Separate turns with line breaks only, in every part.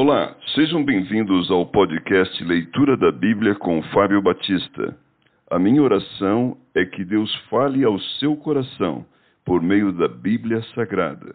Olá, sejam bem-vindos ao podcast Leitura da Bíblia com Fábio Batista. A minha oração é que Deus fale ao seu coração por meio da Bíblia Sagrada.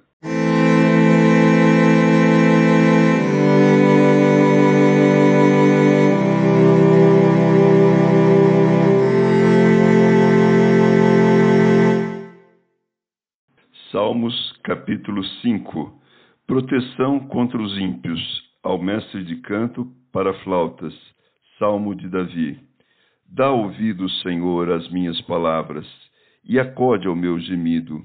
Salmos capítulo 5 Proteção contra os ímpios, ao mestre de canto para flautas, Salmo de Davi. Dá ouvido, Senhor, às minhas palavras, e acode ao meu gemido.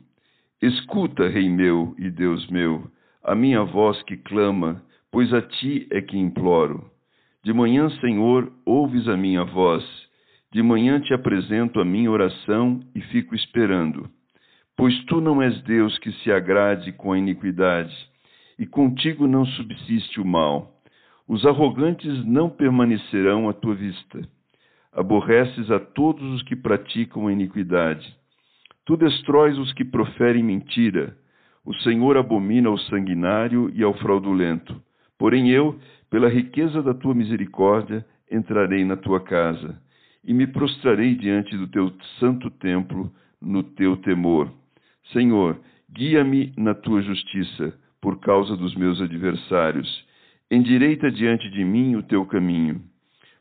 Escuta, Rei meu e Deus meu, a minha voz que clama, pois a ti é que imploro. De manhã, Senhor, ouves a minha voz, de manhã te apresento a minha oração e fico esperando. Pois tu não és Deus que se agrade com a iniquidade, e contigo não subsiste o mal. Os arrogantes não permanecerão à tua vista. Aborreces a todos os que praticam a iniquidade. Tu destróis os que proferem mentira. O Senhor abomina ao sanguinário e ao fraudulento. Porém eu, pela riqueza da tua misericórdia, entrarei na tua casa e me prostrarei diante do teu santo templo no teu temor. Senhor, guia-me na tua justiça por causa dos meus adversários. Endireita diante de mim o teu caminho,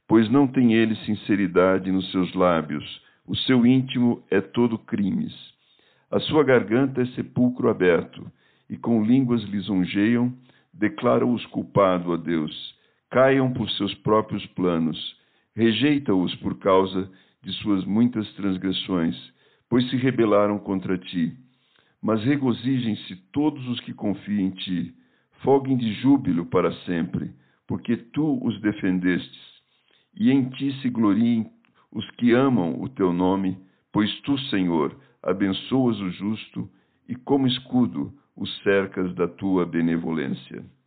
pois não tem ele sinceridade nos seus lábios, o seu íntimo é todo crimes. A sua garganta é sepulcro aberto, e com línguas lisonjeiam, declaram-os culpado a Deus. Caiam por seus próprios planos, rejeita-os por causa de suas muitas transgressões, pois se rebelaram contra ti mas regozijem-se todos os que confiam em ti, folguem de júbilo para sempre, porque tu os defendestes, e em ti se gloriem os que amam o teu nome, pois tu, Senhor, abençoas o justo e como escudo os cercas da tua benevolência.